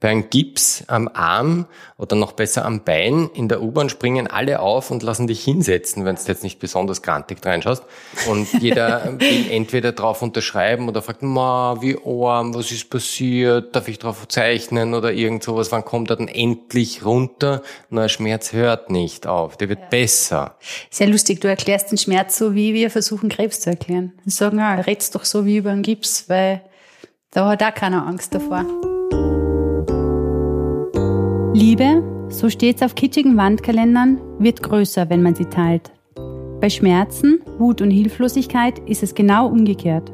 Bei einem Gips am Arm oder noch besser am Bein in der U-Bahn springen alle auf und lassen dich hinsetzen, wenn du jetzt nicht besonders grantig reinschaust. Und jeder will entweder drauf unterschreiben oder fragt, ma, wie arm, was ist passiert, darf ich drauf zeichnen oder irgend sowas, wann kommt er denn endlich runter? Na, Schmerz hört nicht auf, der wird ja. besser. Sehr lustig, du erklärst den Schmerz so, wie wir versuchen, Krebs zu erklären. Wir sagen, ja, red's doch so wie über einen Gips, weil da hat auch keiner Angst davor. Liebe, so steht's auf kitschigen Wandkalendern, wird größer, wenn man sie teilt. Bei Schmerzen, Wut und Hilflosigkeit ist es genau umgekehrt.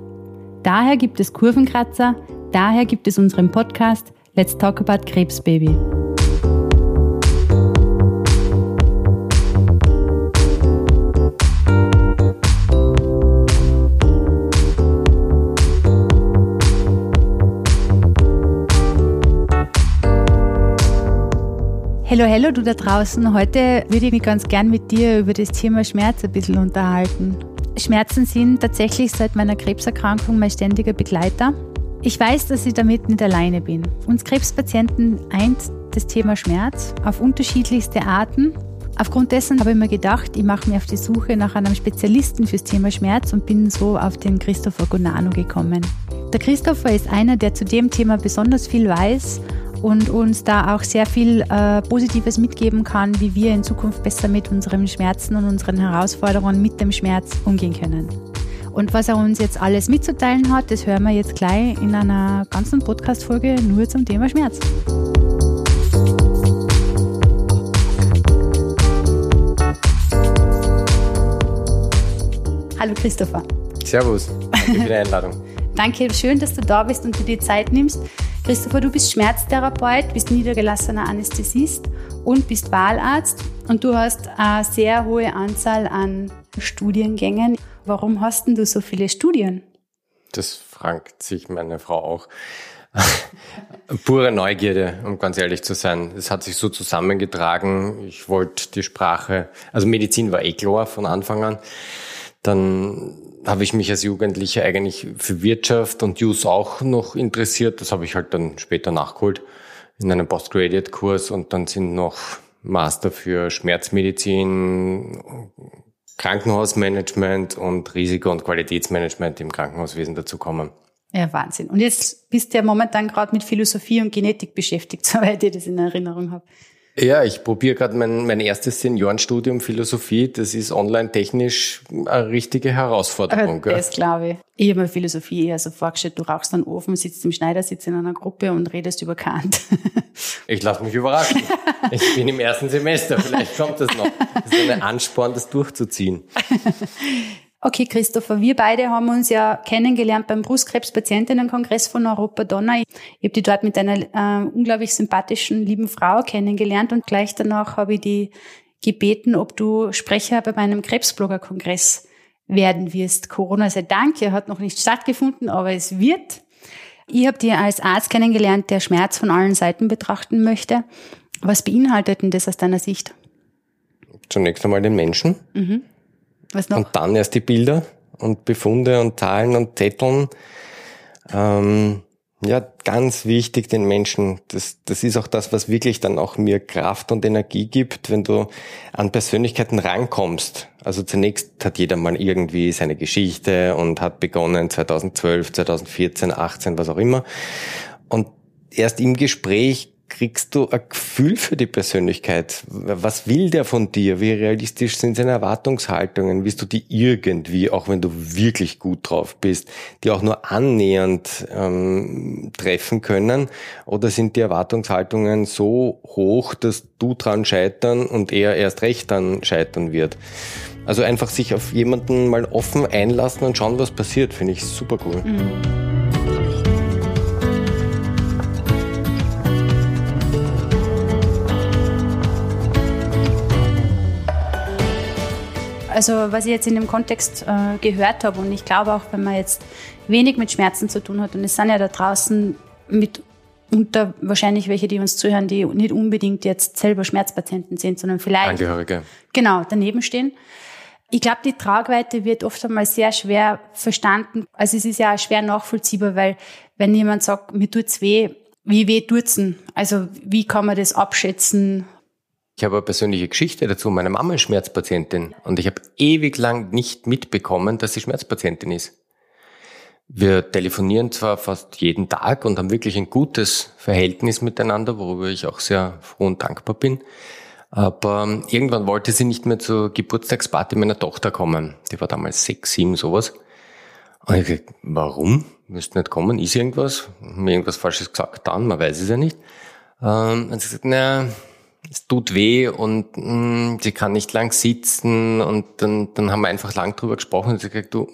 Daher gibt es Kurvenkratzer, daher gibt es unseren Podcast Let's Talk About Krebsbaby. Hallo, hallo, du da draußen. Heute würde ich mich ganz gern mit dir über das Thema Schmerz ein bisschen unterhalten. Schmerzen sind tatsächlich seit meiner Krebserkrankung mein ständiger Begleiter. Ich weiß, dass ich damit nicht alleine bin. Uns Krebspatienten eint das Thema Schmerz auf unterschiedlichste Arten. Aufgrund dessen habe ich mir gedacht, ich mache mich auf die Suche nach einem Spezialisten fürs Thema Schmerz und bin so auf den Christopher Gonano gekommen. Der Christopher ist einer, der zu dem Thema besonders viel weiß und uns da auch sehr viel äh, Positives mitgeben kann, wie wir in Zukunft besser mit unseren Schmerzen und unseren Herausforderungen mit dem Schmerz umgehen können. Und was er uns jetzt alles mitzuteilen hat, das hören wir jetzt gleich in einer ganzen Podcast-Folge nur zum Thema Schmerz. Hallo Christopher. Servus, danke für die Einladung. danke, schön, dass du da bist und dir die Zeit nimmst. Christopher, du bist Schmerztherapeut, bist niedergelassener Anästhesist und bist Wahlarzt und du hast eine sehr hohe Anzahl an Studiengängen. Warum hast denn du so viele Studien? Das fragt sich meine Frau auch. Pure Neugierde, um ganz ehrlich zu sein. Es hat sich so zusammengetragen. Ich wollte die Sprache, also Medizin war eh klar von Anfang an. Dann habe ich mich als Jugendlicher eigentlich für Wirtschaft und Use auch noch interessiert. Das habe ich halt dann später nachgeholt in einem Postgraduate-Kurs und dann sind noch Master für Schmerzmedizin, Krankenhausmanagement und Risiko- und Qualitätsmanagement im Krankenhauswesen dazukommen. Ja, Wahnsinn. Und jetzt bist du ja momentan gerade mit Philosophie und Genetik beschäftigt, soweit ich das in Erinnerung habe. Ja, ich probiere gerade mein, mein erstes Seniorenstudium Philosophie. Das ist online technisch eine richtige Herausforderung. Gell? Das glaube ich. Ich habe mir Philosophie eher so vorgestellt, du rauchst einen Ofen, sitzt im Schneidersitz in einer Gruppe und redest über Kant. Ich lasse mich überraschen. Ich bin im ersten Semester, vielleicht kommt das noch. Das ist ein Ansporn, das durchzuziehen. Okay, Christopher, wir beide haben uns ja kennengelernt beim Brustkrebspatientinnenkongress von Europa Donner. Ich habe die dort mit einer äh, unglaublich sympathischen, lieben Frau kennengelernt und gleich danach habe ich die gebeten, ob du Sprecher bei meinem Krebsblogger-Kongress werden wirst. Corona sei Dank, er hat noch nicht stattgefunden, aber es wird. Ich habe dir als Arzt kennengelernt, der Schmerz von allen Seiten betrachten möchte. Was beinhaltet denn das aus deiner Sicht? Zunächst einmal den Menschen. Mhm. Was noch? Und dann erst die Bilder und Befunde und Zahlen und Zetteln. Ähm, ja, ganz wichtig den Menschen. Das, das ist auch das, was wirklich dann auch mir Kraft und Energie gibt, wenn du an Persönlichkeiten rankommst. Also zunächst hat jeder mal irgendwie seine Geschichte und hat begonnen 2012, 2014, 18, was auch immer. Und erst im Gespräch kriegst du ein Gefühl für die Persönlichkeit? Was will der von dir? Wie realistisch sind seine Erwartungshaltungen? Willst du die irgendwie, auch wenn du wirklich gut drauf bist, die auch nur annähernd ähm, treffen können? Oder sind die Erwartungshaltungen so hoch, dass du dran scheitern und er erst recht dann scheitern wird? Also einfach sich auf jemanden mal offen einlassen und schauen, was passiert, finde ich super cool. Mhm. Also was ich jetzt in dem Kontext äh, gehört habe und ich glaube auch, wenn man jetzt wenig mit Schmerzen zu tun hat und es sind ja da draußen mit unter wahrscheinlich welche, die uns zuhören, die nicht unbedingt jetzt selber Schmerzpatienten sind, sondern vielleicht Angehörige. Genau, daneben stehen. Ich glaube, die Tragweite wird oft einmal sehr schwer verstanden. Also es ist ja auch schwer nachvollziehbar, weil wenn jemand sagt, mir tut's weh, Wie weh tut's denn? Also wie kann man das abschätzen? Ich habe eine persönliche Geschichte dazu. Meine Mama ist Schmerzpatientin und ich habe ewig lang nicht mitbekommen, dass sie Schmerzpatientin ist. Wir telefonieren zwar fast jeden Tag und haben wirklich ein gutes Verhältnis miteinander, worüber ich auch sehr froh und dankbar bin. Aber irgendwann wollte sie nicht mehr zur Geburtstagsparty meiner Tochter kommen. Die war damals sechs, sieben, sowas. Und ich gesagt, warum? Müsste nicht kommen? Ist irgendwas? Haben irgendwas Falsches gesagt? Dann, man weiß es ja nicht. Ähm, und sie gesagt, naja, es tut weh und mh, hm, sie kann nicht lang sitzen und dann, dann haben wir einfach lang drüber gesprochen und sie gesagt, du,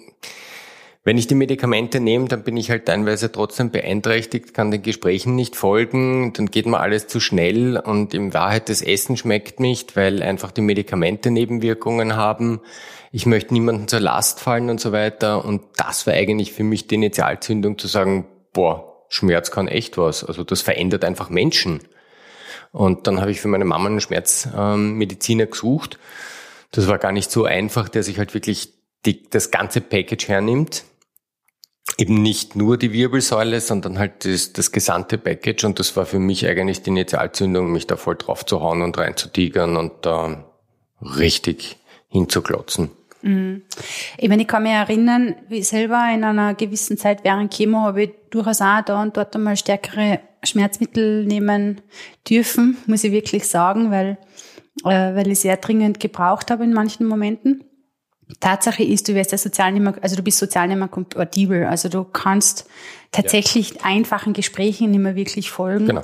wenn ich die Medikamente nehme, dann bin ich halt teilweise trotzdem beeinträchtigt, kann den Gesprächen nicht folgen, dann geht mir alles zu schnell und in Wahrheit das Essen schmeckt nicht, weil einfach die Medikamente Nebenwirkungen haben. Ich möchte niemanden zur Last fallen und so weiter. Und das war eigentlich für mich die Initialzündung zu sagen, boah, Schmerz kann echt was. Also das verändert einfach Menschen. Und dann habe ich für meine Mama einen Schmerzmediziner ähm, gesucht. Das war gar nicht so einfach, der sich halt wirklich die, das ganze Package hernimmt eben nicht nur die Wirbelsäule, sondern halt das, das gesamte Package. Und das war für mich eigentlich die Initialzündung, mich da voll drauf zu hauen und reinzutigern und da richtig hinzuklotzen. Mhm. Ich meine, ich kann mich erinnern, wie selber in einer gewissen Zeit während Chemo habe ich durchaus auch da und dort einmal stärkere Schmerzmittel nehmen dürfen, muss ich wirklich sagen, weil, äh, weil ich sehr dringend gebraucht habe in manchen Momenten. Tatsache ist, du wirst ja sozial nicht mehr, also du bist sozial nicht mehr kompatibel. Also du kannst tatsächlich ja. einfachen Gesprächen nicht mehr wirklich folgen. Genau.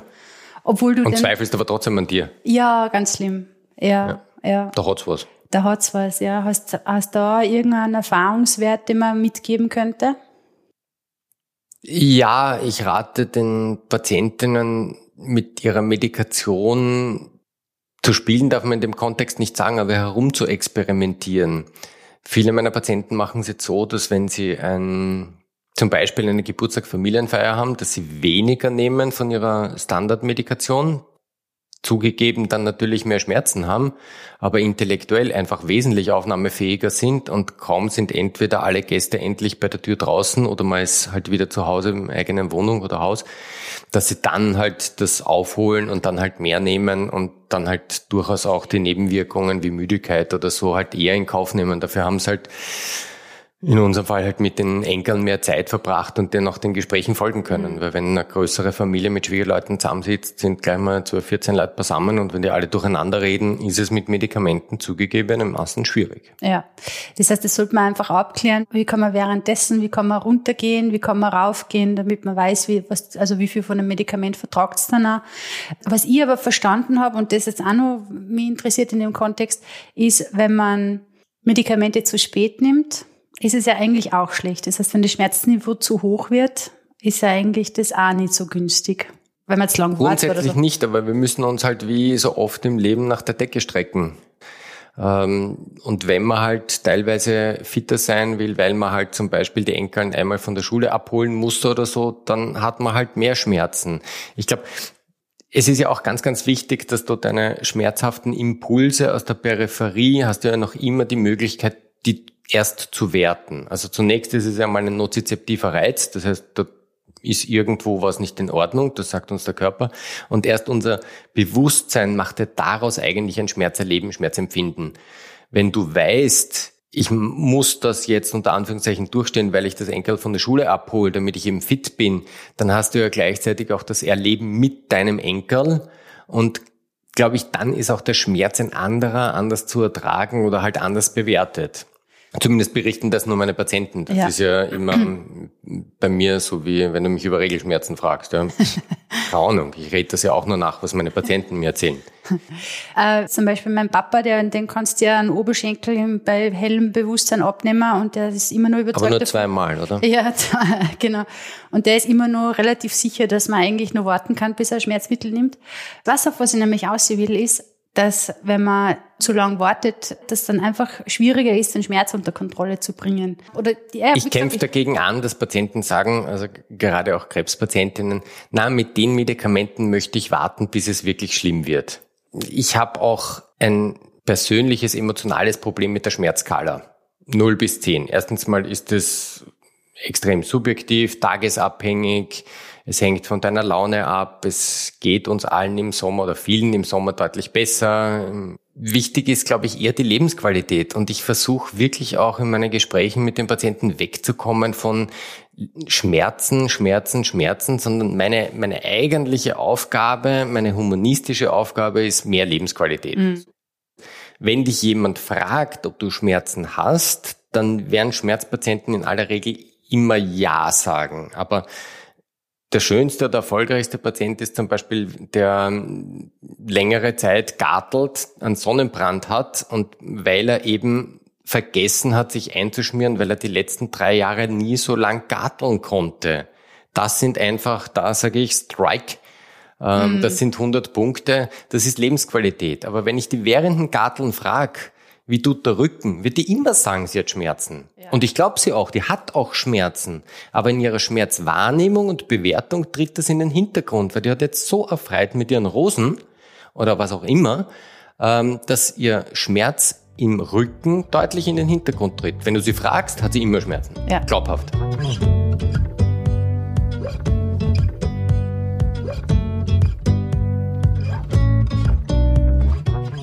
Obwohl du Und zweifelst aber trotzdem an dir. Ja, ganz schlimm. Ja, ja. ja. Da hat's was. Da hat's was, ja. Hast, hast da irgendeinen Erfahrungswert, den man mitgeben könnte? Ja, ich rate den Patientinnen mit ihrer Medikation zu spielen darf man in dem Kontext nicht sagen, aber herum zu experimentieren. Viele meiner Patienten machen es jetzt so, dass wenn sie ein, zum Beispiel eine Geburtstag-Familienfeier haben, dass sie weniger nehmen von ihrer Standardmedikation, zugegeben dann natürlich mehr Schmerzen haben, aber intellektuell einfach wesentlich aufnahmefähiger sind und kaum sind entweder alle Gäste endlich bei der Tür draußen oder man ist halt wieder zu Hause in eigenen Wohnung oder Haus, dass sie dann halt das aufholen und dann halt mehr nehmen und dann halt durchaus auch die Nebenwirkungen wie Müdigkeit oder so halt eher in Kauf nehmen. Dafür haben sie halt in unserem Fall halt mit den Enkeln mehr Zeit verbracht und dann auch den Gesprächen folgen können. Mhm. Weil wenn eine größere Familie mit Schwiegerleuten zusammensitzt, sind gleich mal 12, 14 Leute beisammen und wenn die alle durcheinander reden, ist es mit Medikamenten zugegebenermaßen schwierig. Ja, das heißt, das sollte man einfach abklären. Wie kann man währenddessen, wie kann man runtergehen, wie kann man raufgehen, damit man weiß, wie, was, also wie viel von einem Medikament vertragt es dann auch. Was ich aber verstanden habe und das jetzt auch noch mich interessiert in dem Kontext, ist, wenn man Medikamente zu spät nimmt, ist es ja eigentlich auch schlecht. Das heißt, wenn das Schmerzniveau zu hoch wird, ist ja eigentlich das auch nicht so günstig. Wenn man jetzt lang Grundsätzlich so. nicht, aber wir müssen uns halt wie so oft im Leben nach der Decke strecken. Ähm, und wenn man halt teilweise fitter sein will, weil man halt zum Beispiel die Enkeln einmal von der Schule abholen musste oder so, dann hat man halt mehr Schmerzen. Ich glaube, es ist ja auch ganz, ganz wichtig, dass du deine schmerzhaften Impulse aus der Peripherie hast du ja noch immer die Möglichkeit, die erst zu werten. Also zunächst ist es ja mal ein nozizeptiver Reiz, das heißt, da ist irgendwo was nicht in Ordnung, das sagt uns der Körper. Und erst unser Bewusstsein macht ja daraus eigentlich ein Schmerzerleben, Schmerzempfinden. Wenn du weißt, ich muss das jetzt unter Anführungszeichen durchstehen, weil ich das Enkel von der Schule abhole, damit ich eben fit bin, dann hast du ja gleichzeitig auch das Erleben mit deinem Enkel und glaube ich, dann ist auch der Schmerz ein anderer, anders zu ertragen oder halt anders bewertet. Zumindest berichten das nur meine Patienten. Das ja. ist ja immer bei mir so wie, wenn du mich über Regelschmerzen fragst. Ja. Keine Ahnung, ich rede das ja auch nur nach, was meine Patienten mir erzählen. Äh, zum Beispiel mein Papa, der, den kannst du ja einen Oberschenkel bei hellem Bewusstsein abnehmen und der ist immer nur überzeugt. Aber nur zweimal, oder? Ja, genau. Und der ist immer nur relativ sicher, dass man eigentlich nur warten kann, bis er Schmerzmittel nimmt. Was auf was ich nämlich aussehen will, ist, dass wenn man zu lang wartet, dass dann einfach schwieriger ist, den Schmerz unter Kontrolle zu bringen. Oder ja, ich kämpfe dagegen an, dass Patienten sagen, also gerade auch Krebspatientinnen, na, mit den Medikamenten möchte ich warten, bis es wirklich schlimm wird. Ich habe auch ein persönliches emotionales Problem mit der Schmerzskala. 0 bis 10. Erstens mal ist es extrem subjektiv, tagesabhängig. Es hängt von deiner Laune ab. Es geht uns allen im Sommer oder vielen im Sommer deutlich besser. Wichtig ist, glaube ich, eher die Lebensqualität. Und ich versuche wirklich auch in meinen Gesprächen mit den Patienten wegzukommen von Schmerzen, Schmerzen, Schmerzen, sondern meine, meine eigentliche Aufgabe, meine humanistische Aufgabe ist mehr Lebensqualität. Mhm. Wenn dich jemand fragt, ob du Schmerzen hast, dann werden Schmerzpatienten in aller Regel immer Ja sagen. Aber der schönste oder erfolgreichste Patient ist zum Beispiel, der längere Zeit gartelt, einen Sonnenbrand hat und weil er eben vergessen hat, sich einzuschmieren, weil er die letzten drei Jahre nie so lang garteln konnte. Das sind einfach, da sage ich, Strike. Ähm, mhm. Das sind 100 Punkte, das ist Lebensqualität. Aber wenn ich die währenden Garteln frage, wie tut der Rücken, wird die immer sagen, sie hat Schmerzen. Ja. Und ich glaube sie auch, die hat auch Schmerzen. Aber in ihrer Schmerzwahrnehmung und Bewertung tritt das in den Hintergrund, weil die hat jetzt so erfreut mit ihren Rosen oder was auch immer, ähm, dass ihr Schmerz im Rücken deutlich in den Hintergrund tritt. Wenn du sie fragst, hat sie immer Schmerzen. Ja. Glaubhaft.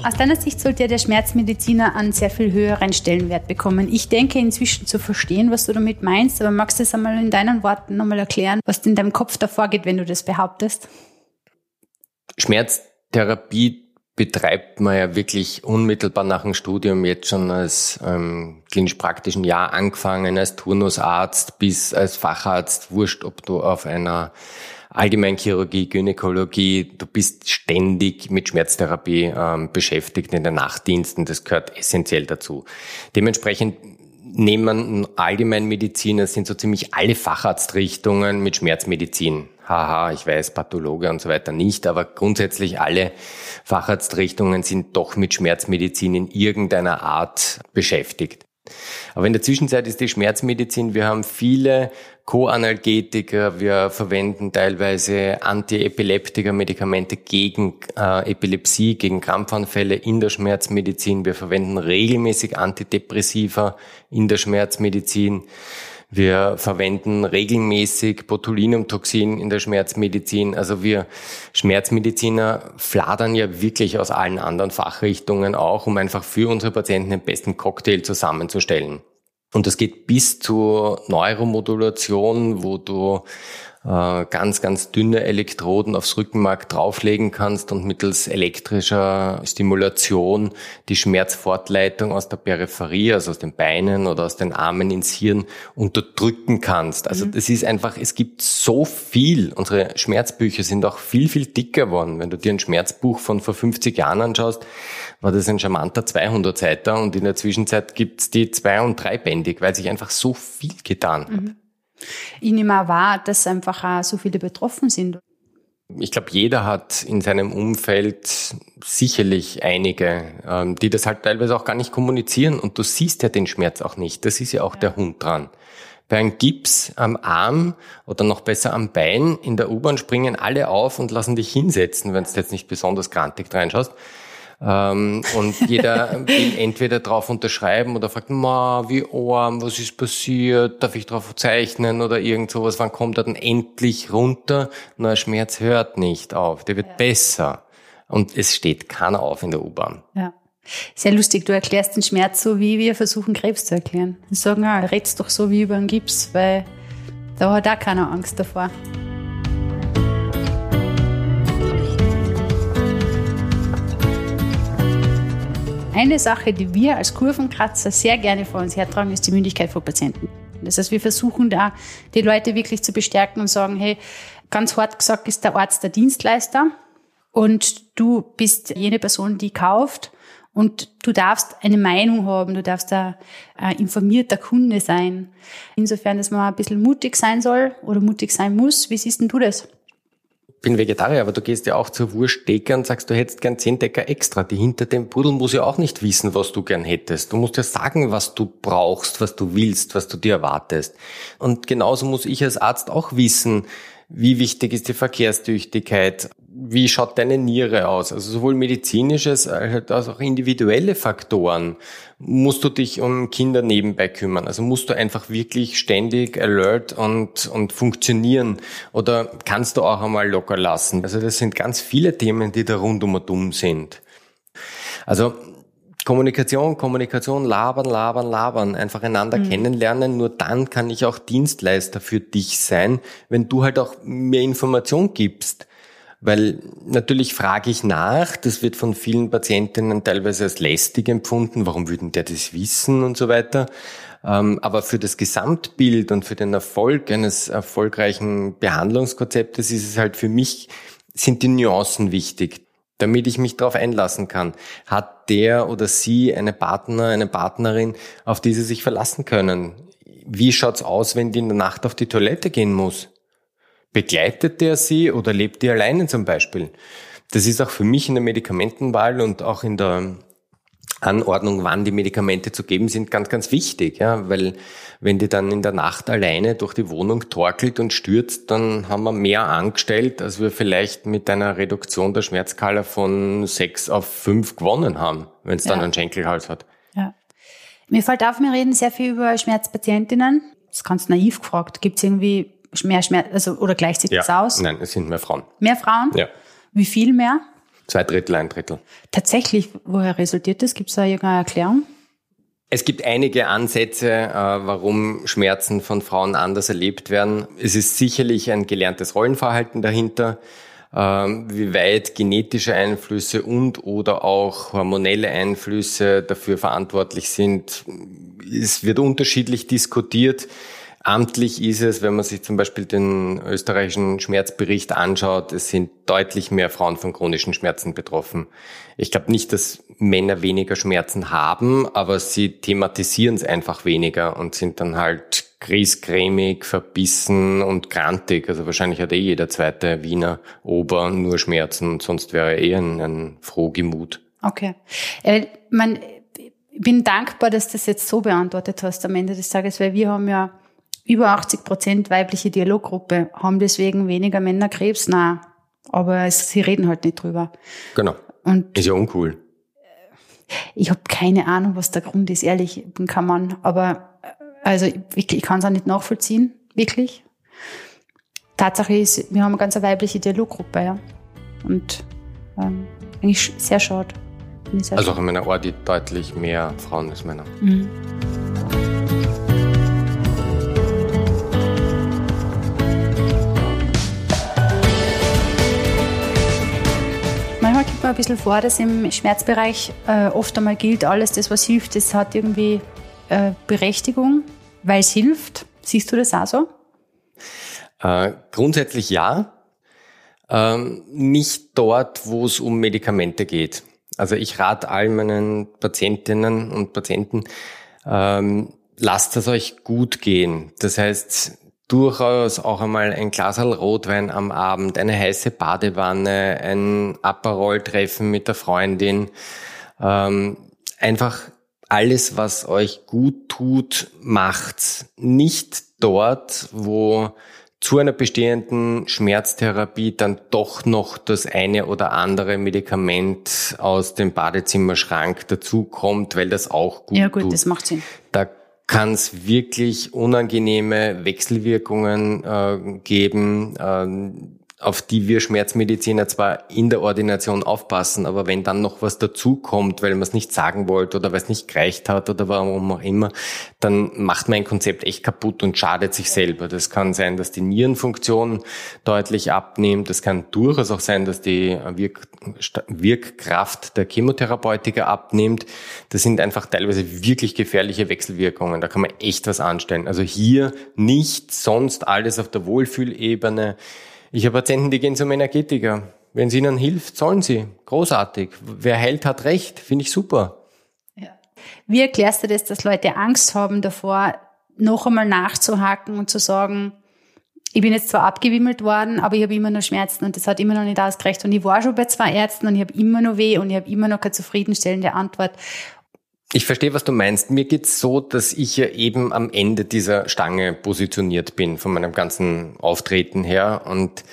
Aus deiner Sicht sollte der Schmerzmediziner einen sehr viel höheren Stellenwert bekommen. Ich denke inzwischen zu verstehen, was du damit meinst, aber magst du das einmal in deinen Worten nochmal erklären, was in deinem Kopf davor geht, wenn du das behauptest? Schmerztherapie betreibt man ja wirklich unmittelbar nach dem Studium jetzt schon als ähm, klinisch-praktischen Jahr angefangen, als Turnusarzt bis als Facharzt, wurscht, ob du auf einer Allgemeinchirurgie, Gynäkologie, du bist ständig mit Schmerztherapie ähm, beschäftigt in den Nachtdiensten, das gehört essentiell dazu. Dementsprechend nehmen Allgemeinmediziner sind so ziemlich alle Facharztrichtungen mit Schmerzmedizin. Haha, ich weiß, Pathologe und so weiter nicht, aber grundsätzlich alle Facharztrichtungen sind doch mit Schmerzmedizin in irgendeiner Art beschäftigt. Aber in der Zwischenzeit ist die Schmerzmedizin, wir haben viele Co-Analgetika, wir verwenden teilweise Antiepileptika, Medikamente gegen äh, Epilepsie, gegen Krampfanfälle in der Schmerzmedizin. Wir verwenden regelmäßig Antidepressiva in der Schmerzmedizin. Wir verwenden regelmäßig Botulinumtoxin in der Schmerzmedizin. Also wir Schmerzmediziner fladern ja wirklich aus allen anderen Fachrichtungen auch, um einfach für unsere Patienten den besten Cocktail zusammenzustellen. Und das geht bis zur Neuromodulation, wo du ganz, ganz dünne Elektroden aufs Rückenmark drauflegen kannst und mittels elektrischer Stimulation die Schmerzfortleitung aus der Peripherie, also aus den Beinen oder aus den Armen ins Hirn unterdrücken kannst. Also mhm. das ist einfach, es gibt so viel. Unsere Schmerzbücher sind auch viel, viel dicker geworden. Wenn du dir ein Schmerzbuch von vor 50 Jahren anschaust, war das ein charmanter 200-Seiter und in der Zwischenzeit gibt's die zwei- und dreibändig, weil sich einfach so viel getan hat. Mhm. Ich nehme wahr, dass einfach auch so viele betroffen sind. Ich glaube, jeder hat in seinem Umfeld sicherlich einige, ähm, die das halt teilweise auch gar nicht kommunizieren und du siehst ja den Schmerz auch nicht. Das ist ja auch ja. der Hund dran. Bei einem Gips am Arm oder noch besser am Bein in der U-Bahn springen alle auf und lassen dich hinsetzen, wenn du jetzt nicht besonders grantig reinschaust. Ähm, und jeder will entweder drauf unterschreiben oder fragt, ma, wie arm, was ist passiert, darf ich drauf zeichnen oder irgend sowas, wann kommt er denn endlich runter? Na, Schmerz hört nicht auf, der wird ja. besser. Und es steht keiner auf in der U-Bahn. Ja. Sehr lustig, du erklärst den Schmerz so, wie wir versuchen, Krebs zu erklären. Wir sagen, ah, redst doch so wie über einen Gips, weil da hat auch keiner Angst davor. Eine Sache, die wir als Kurvenkratzer sehr gerne vor uns hertragen, ist die Mündigkeit von Patienten. Das heißt, wir versuchen da, die Leute wirklich zu bestärken und sagen, hey, ganz hart gesagt ist der Arzt der Dienstleister und du bist jene Person, die kauft und du darfst eine Meinung haben, du darfst ein informierter Kunde sein. Insofern, dass man ein bisschen mutig sein soll oder mutig sein muss. Wie siehst denn du das? Bin Vegetarier, aber du gehst ja auch zur Wurstdecker und sagst, du hättest gern zehn Decker extra. Die hinter dem Pudel muss ja auch nicht wissen, was du gern hättest. Du musst ja sagen, was du brauchst, was du willst, was du dir erwartest. Und genauso muss ich als Arzt auch wissen, wie wichtig ist die Verkehrstüchtigkeit? Wie schaut deine Niere aus? Also sowohl medizinisches als auch individuelle Faktoren. Musst du dich um Kinder nebenbei kümmern? Also musst du einfach wirklich ständig alert und, und funktionieren? Oder kannst du auch einmal locker lassen? Also das sind ganz viele Themen, die da rund um und um sind. Also Kommunikation, Kommunikation, labern, labern, labern, einfach einander mhm. kennenlernen. Nur dann kann ich auch Dienstleister für dich sein, wenn du halt auch mehr Information gibst. Weil natürlich frage ich nach, das wird von vielen Patientinnen teilweise als lästig empfunden, warum würden der das wissen und so weiter. Ähm, aber für das Gesamtbild und für den Erfolg eines erfolgreichen Behandlungskonzeptes ist es halt für mich, sind die Nuancen wichtig damit ich mich darauf einlassen kann. Hat der oder sie eine Partner, eine Partnerin, auf die sie sich verlassen können? Wie schaut's aus, wenn die in der Nacht auf die Toilette gehen muss? Begleitet der sie oder lebt die alleine zum Beispiel? Das ist auch für mich in der Medikamentenwahl und auch in der Anordnung, wann die Medikamente zu geben sind, ganz, ganz wichtig, ja, weil wenn die dann in der Nacht alleine durch die Wohnung torkelt und stürzt, dann haben wir mehr angestellt, als wir vielleicht mit einer Reduktion der Schmerzskala von sechs auf fünf gewonnen haben, wenn es dann ja. einen Schenkelhals hat. Ja. Mir fällt auf, wir reden sehr viel über Schmerzpatientinnen. Das ist ganz naiv gefragt. Gibt es irgendwie mehr Schmerz, also, oder gleicht sich ja. das aus? Nein, es sind mehr Frauen. Mehr Frauen? Ja. Wie viel mehr? Zwei Drittel, ein Drittel. Tatsächlich, woher resultiert das? Gibt es da irgendeine Erklärung? Es gibt einige Ansätze, äh, warum Schmerzen von Frauen anders erlebt werden. Es ist sicherlich ein gelerntes Rollenverhalten dahinter, ähm, wie weit genetische Einflüsse und oder auch hormonelle Einflüsse dafür verantwortlich sind. Es wird unterschiedlich diskutiert. Amtlich ist es, wenn man sich zum Beispiel den österreichischen Schmerzbericht anschaut, es sind deutlich mehr Frauen von chronischen Schmerzen betroffen. Ich glaube nicht, dass Männer weniger Schmerzen haben, aber sie thematisieren es einfach weniger und sind dann halt griesgrämig, verbissen und grantig. Also wahrscheinlich hat eh jeder zweite Wiener Ober nur Schmerzen, sonst wäre er eh ein, ein Frohgemut. Okay. Äh, man, ich bin dankbar, dass du das jetzt so beantwortet hast am Ende des Tages, weil wir haben ja über 80 Prozent weibliche Dialoggruppe, haben deswegen weniger Männerkrebs. Na, aber es, sie reden halt nicht drüber. Genau. Und ist ja uncool. Ich habe keine Ahnung, was der Grund ist, ehrlich, ich bin kein Mann. Aber also ich, ich kann es auch nicht nachvollziehen, wirklich. Tatsache ist, wir haben eine ganz weibliche Dialoggruppe, ja. Und ähm, eigentlich sehr schade. Sehr also auch in meiner Audit deutlich mehr Frauen als Männer. Mhm. Mir ein bisschen vor, dass im Schmerzbereich äh, oft einmal gilt, alles das, was hilft, das hat irgendwie äh, Berechtigung, weil es hilft. Siehst du das auch so? Äh, grundsätzlich ja. Ähm, nicht dort, wo es um Medikamente geht. Also ich rate all meinen Patientinnen und Patienten, ähm, lasst es euch gut gehen. Das heißt, durchaus auch einmal ein Glas Rotwein am Abend, eine heiße Badewanne, ein Aperol-Treffen mit der Freundin. Ähm, einfach alles, was euch gut tut, macht's. Nicht dort, wo zu einer bestehenden Schmerztherapie dann doch noch das eine oder andere Medikament aus dem Badezimmerschrank dazukommt, weil das auch gut tut. Ja gut, tut. das macht Sinn. Da kann es wirklich unangenehme Wechselwirkungen äh, geben. Äh, auf die wir Schmerzmediziner zwar in der Ordination aufpassen, aber wenn dann noch was dazukommt, weil man es nicht sagen wollte oder weil es nicht gereicht hat oder warum auch immer, dann macht man ein Konzept echt kaputt und schadet sich selber. Das kann sein, dass die Nierenfunktion deutlich abnimmt. Das kann durchaus auch sein, dass die Wirk Wirkkraft der Chemotherapeutika abnimmt. Das sind einfach teilweise wirklich gefährliche Wechselwirkungen. Da kann man echt was anstellen. Also hier nicht, sonst alles auf der Wohlfühlebene ich habe Patienten, die gehen zum Energetiker. Wenn es ihnen hilft, sollen sie. Großartig. Wer heilt, hat recht. Finde ich super. Ja. Wie erklärst du das, dass Leute Angst haben davor, noch einmal nachzuhaken und zu sagen, ich bin jetzt zwar abgewimmelt worden, aber ich habe immer noch Schmerzen und das hat immer noch nicht ausgereicht. Und ich war schon bei zwei Ärzten und ich habe immer noch weh und ich habe immer noch keine zufriedenstellende Antwort. Ich verstehe, was du meinst. Mir geht's so, dass ich ja eben am Ende dieser Stange positioniert bin, von meinem ganzen Auftreten her. Und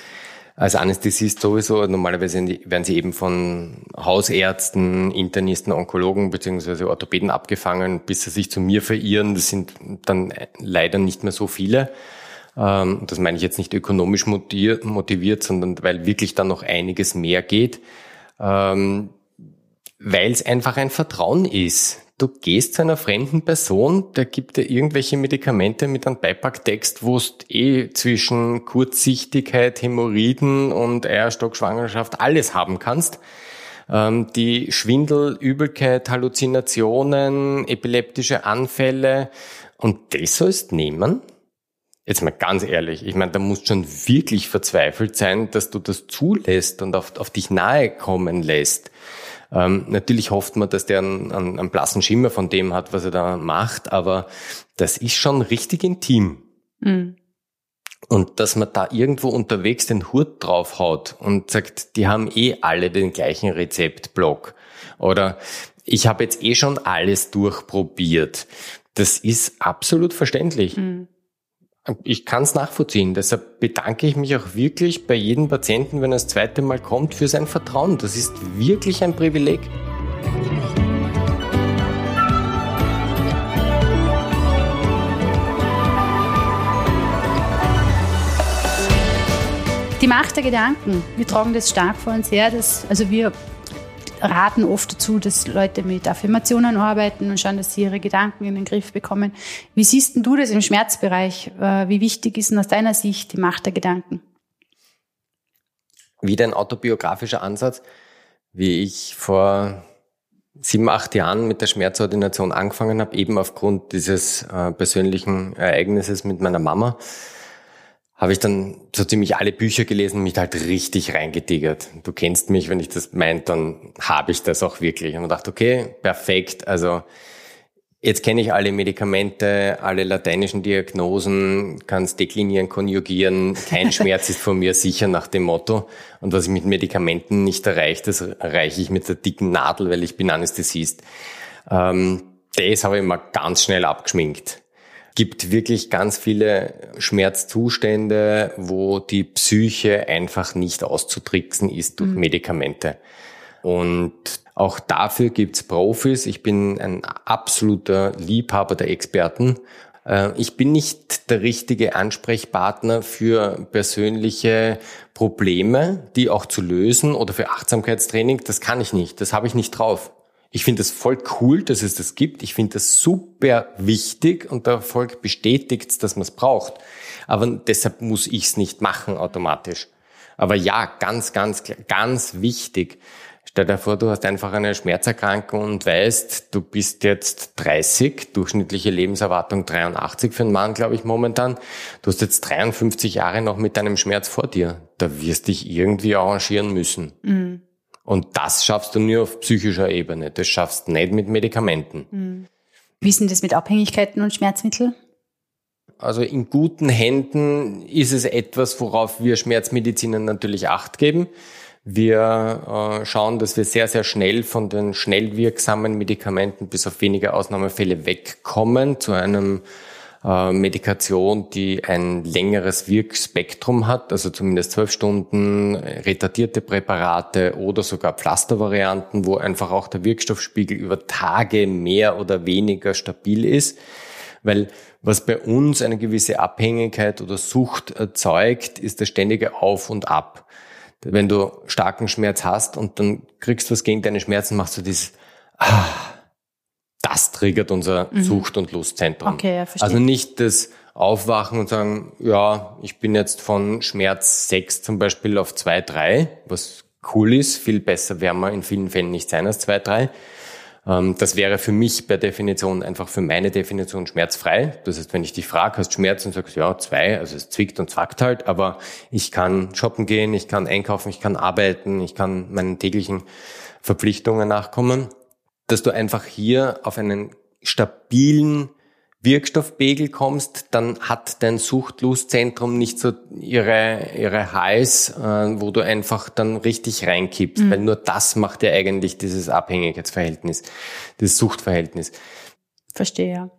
als Anästhesist sowieso. Normalerweise werden sie eben von Hausärzten, Internisten, Onkologen beziehungsweise Orthopäden abgefangen, bis sie sich zu mir verirren. Das sind dann leider nicht mehr so viele. Ähm, das meine ich jetzt nicht ökonomisch motiviert, sondern weil wirklich dann noch einiges mehr geht. Ähm, weil es einfach ein Vertrauen ist. Du gehst zu einer fremden Person, der gibt dir irgendwelche Medikamente mit einem Beipacktext, wo du eh zwischen Kurzsichtigkeit, Hämorrhoiden und Eierstockschwangerschaft alles haben kannst. Ähm, die Schwindel, Übelkeit, Halluzinationen, epileptische Anfälle. Und das sollst nehmen? Jetzt mal ganz ehrlich, ich meine, da musst schon wirklich verzweifelt sein, dass du das zulässt und auf, auf dich nahe kommen lässt. Ähm, natürlich hofft man, dass der einen, einen, einen blassen Schimmer von dem hat, was er da macht, aber das ist schon richtig intim. Mhm. Und dass man da irgendwo unterwegs den Hut draufhaut und sagt, die haben eh alle den gleichen Rezeptblock. Oder ich habe jetzt eh schon alles durchprobiert. Das ist absolut verständlich. Mhm. Ich kann es nachvollziehen. Deshalb bedanke ich mich auch wirklich bei jedem Patienten, wenn er das zweite Mal kommt, für sein Vertrauen. Das ist wirklich ein Privileg. Die Macht der Gedanken. Wir tragen das stark vor uns her. Dass, also wir raten oft dazu, dass Leute mit Affirmationen arbeiten und schauen, dass sie ihre Gedanken in den Griff bekommen. Wie siehst du das im Schmerzbereich? Äh, wie wichtig ist denn aus deiner Sicht die Macht der Gedanken? Wieder ein autobiografischer Ansatz, wie ich vor sieben, acht Jahren mit der Schmerzordination angefangen habe, eben aufgrund dieses äh, persönlichen Ereignisses mit meiner Mama habe ich dann so ziemlich alle Bücher gelesen und mich halt richtig reingetigert. Du kennst mich, wenn ich das meint, dann habe ich das auch wirklich. Und dachte, okay, perfekt. Also jetzt kenne ich alle Medikamente, alle lateinischen Diagnosen, kann es deklinieren, konjugieren. Kein Schmerz ist von mir sicher nach dem Motto. Und was ich mit Medikamenten nicht erreiche, das erreiche ich mit der dicken Nadel, weil ich bin Anästhesist. Ähm, das habe ich mal ganz schnell abgeschminkt gibt wirklich ganz viele Schmerzzustände, wo die Psyche einfach nicht auszutricksen ist durch mhm. Medikamente. Und auch dafür gibt's Profis. Ich bin ein absoluter Liebhaber der Experten. Äh, ich bin nicht der richtige Ansprechpartner für persönliche Probleme, die auch zu lösen oder für Achtsamkeitstraining. Das kann ich nicht. Das habe ich nicht drauf. Ich finde es voll cool, dass es das gibt. Ich finde das super wichtig und der Erfolg bestätigt, dass man es braucht. Aber deshalb muss ich es nicht machen automatisch. Aber ja, ganz, ganz, ganz wichtig. Stell dir vor, du hast einfach eine Schmerzerkrankung und weißt, du bist jetzt 30, durchschnittliche Lebenserwartung 83 für einen Mann, glaube ich, momentan. Du hast jetzt 53 Jahre noch mit deinem Schmerz vor dir. Da wirst dich irgendwie arrangieren müssen. Mhm. Und das schaffst du nur auf psychischer Ebene. Das schaffst du nicht mit Medikamenten. Mhm. Wie ist denn das mit Abhängigkeiten und Schmerzmitteln? Also in guten Händen ist es etwas, worauf wir Schmerzmediziner natürlich Acht geben. Wir äh, schauen, dass wir sehr, sehr schnell von den schnell wirksamen Medikamenten bis auf wenige Ausnahmefälle wegkommen zu einem äh, Medikation, die ein längeres Wirkspektrum hat, also zumindest zwölf Stunden, retardierte Präparate oder sogar Pflastervarianten, wo einfach auch der Wirkstoffspiegel über Tage mehr oder weniger stabil ist. Weil was bei uns eine gewisse Abhängigkeit oder Sucht erzeugt, ist das ständige Auf und Ab. Wenn du starken Schmerz hast und dann kriegst du was gegen deine Schmerzen, machst du dieses ah, das triggert unser mhm. Sucht- und Lustzentrum. Okay, ja, verstehe. Also nicht das Aufwachen und sagen, ja, ich bin jetzt von Schmerz 6 zum Beispiel auf 2, 3, was cool ist. Viel besser wäre man in vielen Fällen nicht sein als 2, 3. Ähm, das wäre für mich per Definition einfach für meine Definition schmerzfrei. Das heißt, wenn ich dich frage, hast du Schmerzen, sagst ja, zwei, also es zwickt und zwackt halt, aber ich kann shoppen gehen, ich kann einkaufen, ich kann arbeiten, ich kann meinen täglichen Verpflichtungen nachkommen dass du einfach hier auf einen stabilen Wirkstoffpegel kommst, dann hat dein Suchtlustzentrum nicht so ihre, ihre Highs, äh, wo du einfach dann richtig reinkippst, mhm. weil nur das macht ja eigentlich dieses Abhängigkeitsverhältnis, dieses Suchtverhältnis. Verstehe.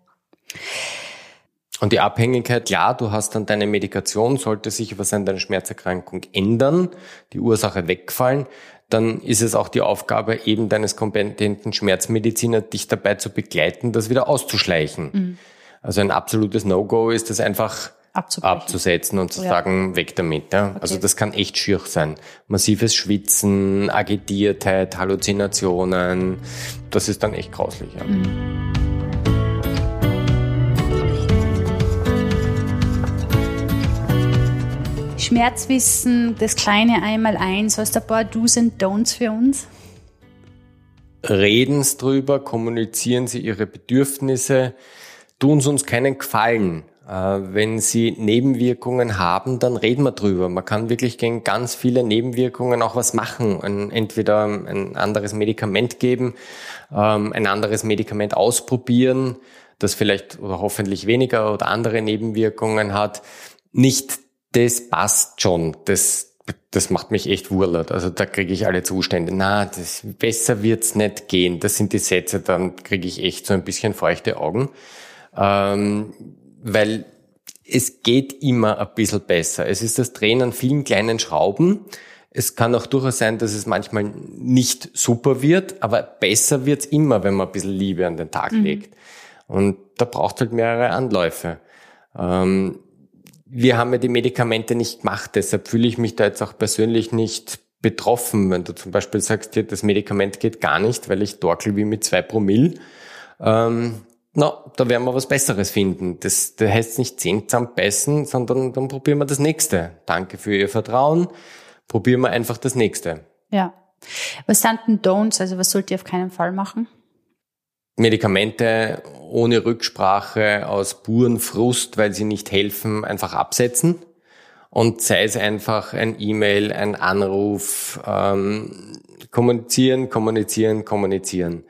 Und die Abhängigkeit, ja, du hast dann deine Medikation, sollte sich was an deiner Schmerzerkrankung ändern, die Ursache wegfallen, dann ist es auch die Aufgabe eben deines kompetenten Schmerzmediziners, dich dabei zu begleiten, das wieder auszuschleichen. Mhm. Also ein absolutes No-Go ist das einfach abzusetzen und zu ja. sagen, weg damit. Ja? Okay. Also das kann echt schier sein. Massives Schwitzen, Agitiertheit, Halluzinationen, das ist dann echt grauslich. Ja. Mhm. Schmerzwissen, das kleine Einmal-Eins, hast du ein paar Do's und Don'ts für uns? Reden Sie drüber, kommunizieren Sie Ihre Bedürfnisse, tun Sie uns keinen Gefallen. Äh, wenn Sie Nebenwirkungen haben, dann reden wir drüber. Man kann wirklich gegen ganz viele Nebenwirkungen auch was machen. entweder ein anderes Medikament geben, ähm, ein anderes Medikament ausprobieren, das vielleicht oder hoffentlich weniger oder andere Nebenwirkungen hat. Nicht das passt schon. Das, das macht mich echt wurlert. Also da kriege ich alle Zustände. Na, das, besser wird's nicht gehen. Das sind die Sätze, dann kriege ich echt so ein bisschen feuchte Augen. Ähm, weil es geht immer ein bisschen besser. Es ist das Drehen an vielen kleinen Schrauben. Es kann auch durchaus sein, dass es manchmal nicht super wird, aber besser wird's immer, wenn man ein bisschen Liebe an den Tag mhm. legt. Und da braucht halt mehrere Anläufe. Ähm, wir haben ja die Medikamente nicht gemacht, deshalb fühle ich mich da jetzt auch persönlich nicht betroffen. Wenn du zum Beispiel sagst, das Medikament geht gar nicht, weil ich dorkel wie mit zwei Promille, ähm, na, da werden wir was Besseres finden. Das, das heißt nicht zehn zusammenbeißen, sondern dann probieren wir das nächste. Danke für Ihr Vertrauen. Probieren wir einfach das nächste. Ja. Was sind denn Don'ts? Also was sollt ihr auf keinen Fall machen? Medikamente ohne Rücksprache aus puren Frust, weil sie nicht helfen, einfach absetzen. Und sei es einfach ein E-Mail, ein Anruf, ähm, kommunizieren, kommunizieren, kommunizieren.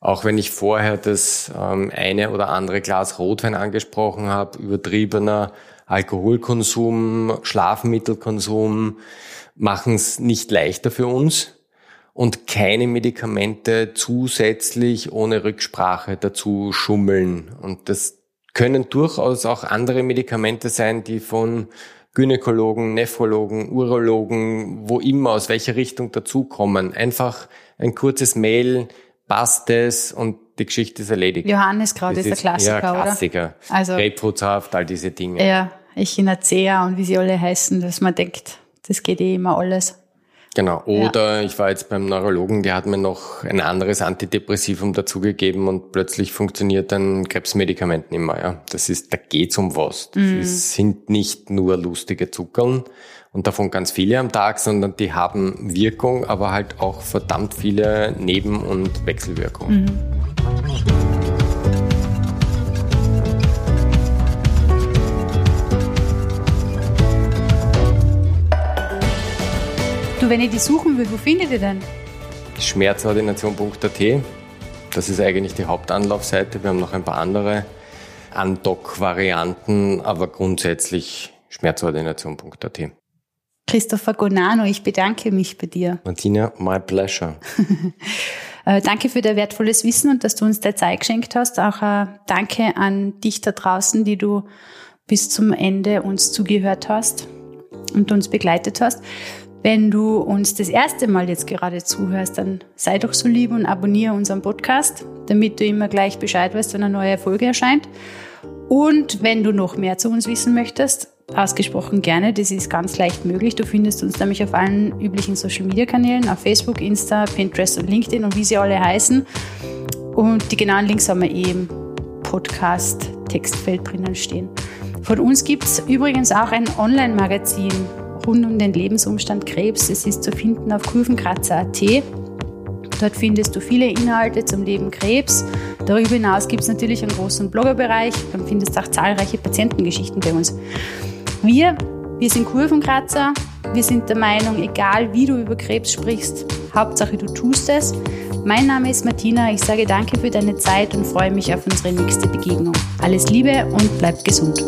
Auch wenn ich vorher das ähm, eine oder andere Glas Rotwein angesprochen habe, übertriebener Alkoholkonsum, Schlafmittelkonsum, machen es nicht leichter für uns und keine Medikamente zusätzlich ohne Rücksprache dazu schummeln. Und das können durchaus auch andere Medikamente sein, die von Gynäkologen, Nephrologen, Urologen, wo immer, aus welcher Richtung dazukommen. Einfach ein kurzes Mail, passt es und die Geschichte ist erledigt. Johanneskraut ist, ist der Klassiker, ja, Klassiker. oder? Also, Grapefruitsaft, all diese Dinge. Ja, Echinacea und wie sie alle heißen, dass man denkt, das geht eh immer alles. Genau. Oder ja. ich war jetzt beim Neurologen, der hat mir noch ein anderes Antidepressivum dazugegeben und plötzlich funktioniert ein Krebsmedikament nicht mehr. Ja. Das ist, da geht's um was. Das mhm. ist, sind nicht nur lustige Zuckern und davon ganz viele am Tag, sondern die haben Wirkung, aber halt auch verdammt viele Neben- und Wechselwirkungen. Mhm. Du, wenn ihr die suchen will, wo findet ihr denn? Schmerzordination.at. Das ist eigentlich die Hauptanlaufseite. Wir haben noch ein paar andere Andock-Varianten, aber grundsätzlich schmerzordination.at. Christopher Gonano, ich bedanke mich bei dir. Martina, my pleasure. Äh, danke für dein wertvolles Wissen und dass du uns der Zeit geschenkt hast. Auch äh, danke an dich da draußen, die du bis zum Ende uns zugehört hast und uns begleitet hast. Wenn du uns das erste Mal jetzt gerade zuhörst, dann sei doch so lieb und abonniere unseren Podcast, damit du immer gleich Bescheid weißt, wenn eine neue Folge erscheint. Und wenn du noch mehr zu uns wissen möchtest, ausgesprochen gerne, das ist ganz leicht möglich. Du findest uns nämlich auf allen üblichen Social Media Kanälen, auf Facebook, Insta, Pinterest und LinkedIn und wie sie alle heißen. Und die genauen Links haben wir eben im Podcast Textfeld drinnen stehen. Von uns gibt es übrigens auch ein Online-Magazin rund um den Lebensumstand Krebs. Es ist zu finden auf kurvenkratzer.at. Dort findest du viele Inhalte zum Leben Krebs. Darüber hinaus gibt es natürlich einen großen Bloggerbereich. Dann findest du auch zahlreiche Patientengeschichten bei uns. Wir, wir sind Kurvenkratzer. Wir sind der Meinung, egal wie du über Krebs sprichst, Hauptsache du tust es. Mein Name ist Martina. Ich sage danke für deine Zeit und freue mich auf unsere nächste Begegnung. Alles Liebe und bleib gesund.